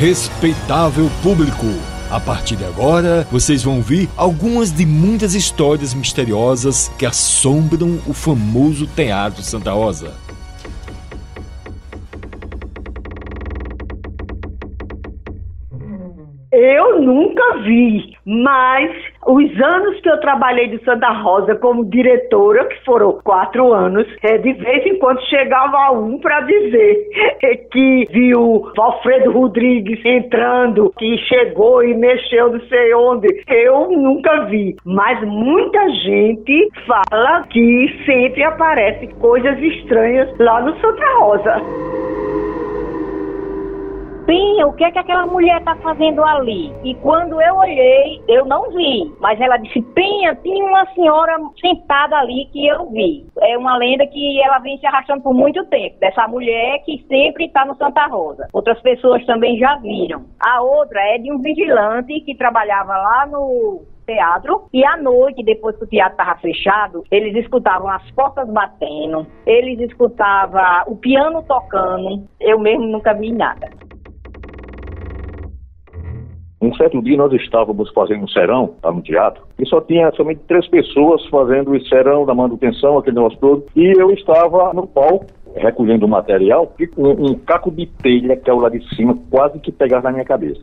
Respeitável público. A partir de agora, vocês vão ouvir algumas de muitas histórias misteriosas que assombram o famoso Teatro Santa Rosa. Eu nunca vi, mas os anos que eu trabalhei de Santa Rosa como diretora, que foram quatro anos, é, de vez em quando chegava um para dizer que viu Alfredo Rodrigues entrando, que chegou e mexeu não sei onde. Eu nunca vi, mas muita gente fala que sempre aparecem coisas estranhas lá no Santa Rosa. Pinha, o que é que aquela mulher está fazendo ali? E quando eu olhei, eu não vi. Mas ela disse, Pinha, tinha uma senhora sentada ali que eu vi. É uma lenda que ela vem se arrastando por muito tempo. Dessa mulher que sempre está no Santa Rosa. Outras pessoas também já viram. A outra é de um vigilante que trabalhava lá no teatro e à noite, depois que o teatro estava fechado, eles escutavam as portas batendo, eles escutavam o piano tocando. Eu mesmo nunca vi nada. Um certo dia nós estávamos fazendo um serão lá no teatro e só tinha somente três pessoas fazendo o serão da manutenção, aquele negócio todo, e eu estava no palco recolhendo o material e com um caco de telha que é o lá de cima quase que pegava na minha cabeça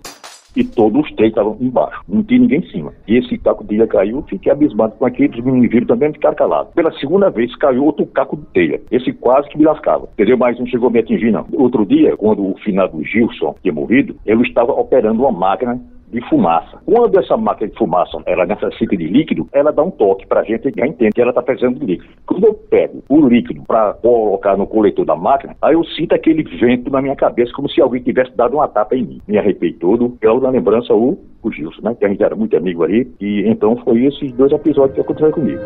e todos os três estavam embaixo, não tinha ninguém em cima. E esse caco de telha caiu, fiquei abismado com aquilo, os meninos viram também ficaram calados. Pela segunda vez caiu outro caco de telha, esse quase que me lascava, entendeu? Mas não chegou a me atingir não. Outro dia, quando o finado Gilson tinha morrido, eu estava operando uma máquina de fumaça. Quando essa máquina de fumaça ela necessita de líquido, ela dá um toque para a gente já entende que ela está precisando de líquido. Quando eu pego o líquido para colocar no coletor da máquina, aí eu sinto aquele vento na minha cabeça, como se alguém tivesse dado uma tapa em mim. Me arrepei todo, eu na lembrança o, o Gilson, né? Que a gente era muito amigo ali, e então foi esses dois episódios que aconteceram comigo.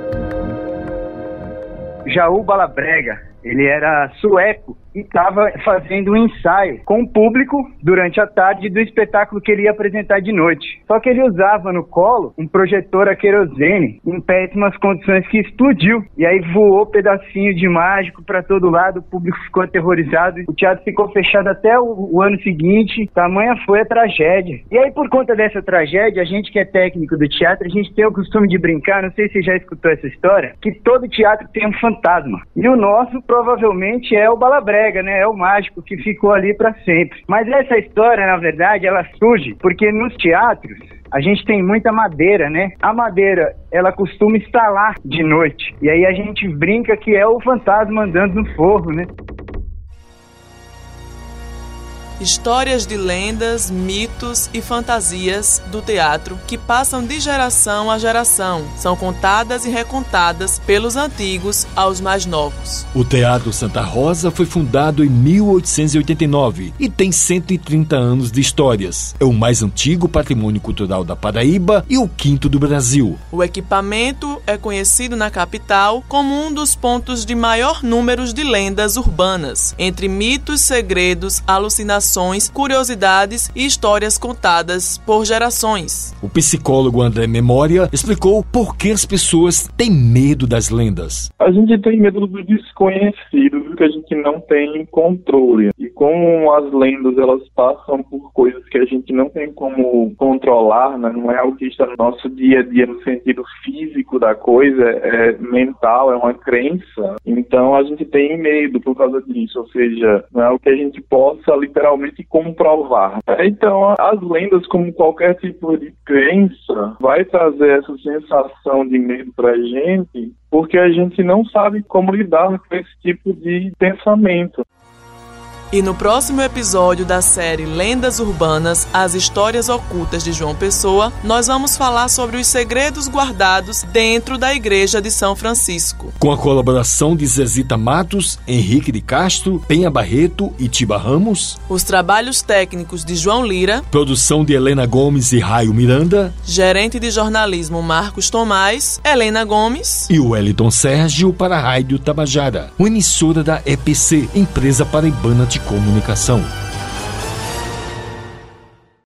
Jaú Balabrega, ele era sueco e estava fazendo um ensaio com o público durante a tarde do espetáculo que ele ia apresentar de noite. Só que ele usava no colo um projetor a querosene em péssimas condições que explodiu. E aí voou pedacinho de mágico para todo lado, o público ficou aterrorizado. O teatro ficou fechado até o, o ano seguinte. Tamanha foi a tragédia. E aí, por conta dessa tragédia, a gente que é técnico do teatro, a gente tem o costume de brincar, não sei se você já escutou essa história, que todo teatro tem um fantasma. E o nosso provavelmente é o Né? É o mágico que ficou ali para sempre. Mas essa história, na verdade, ela surge porque nos teatros a gente tem muita madeira, né? A madeira, ela costuma estalar de noite. E aí a gente brinca que é o fantasma andando no forro, né? Histórias de lendas, mitos e fantasias do teatro que passam de geração a geração. São contadas e recontadas pelos antigos aos mais novos. O Teatro Santa Rosa foi fundado em 1889 e tem 130 anos de histórias. É o mais antigo patrimônio cultural da Paraíba e o quinto do Brasil. O equipamento é conhecido na capital como um dos pontos de maior número de lendas urbanas, entre mitos, segredos, alucinações curiosidades e histórias contadas por gerações. O psicólogo André Memória explicou por que as pessoas têm medo das lendas. A gente tem medo do desconhecido, do que a gente não tem controle. E como as lendas elas passam por coisas que a gente não tem como controlar, né? não é algo que está no nosso dia a dia no sentido físico da coisa, é mental, é uma crença. Então a gente tem medo por causa disso, ou seja, não é algo que a gente possa literalmente realmente comprovar. Então, as lendas, como qualquer tipo de crença, vai trazer essa sensação de medo para a gente, porque a gente não sabe como lidar com esse tipo de pensamento. E no próximo episódio da série Lendas Urbanas, as histórias ocultas de João Pessoa, nós vamos falar sobre os segredos guardados dentro da Igreja de São Francisco. Com a colaboração de Zezita Matos, Henrique de Castro, Penha Barreto e Tiba Ramos. Os trabalhos técnicos de João Lira. Produção de Helena Gomes e Raio Miranda. Gerente de jornalismo Marcos Tomás, Helena Gomes. E o Wellington Sérgio para a Rádio Tabajara, uma emissora da EPC, Empresa Paraibana de comunicação.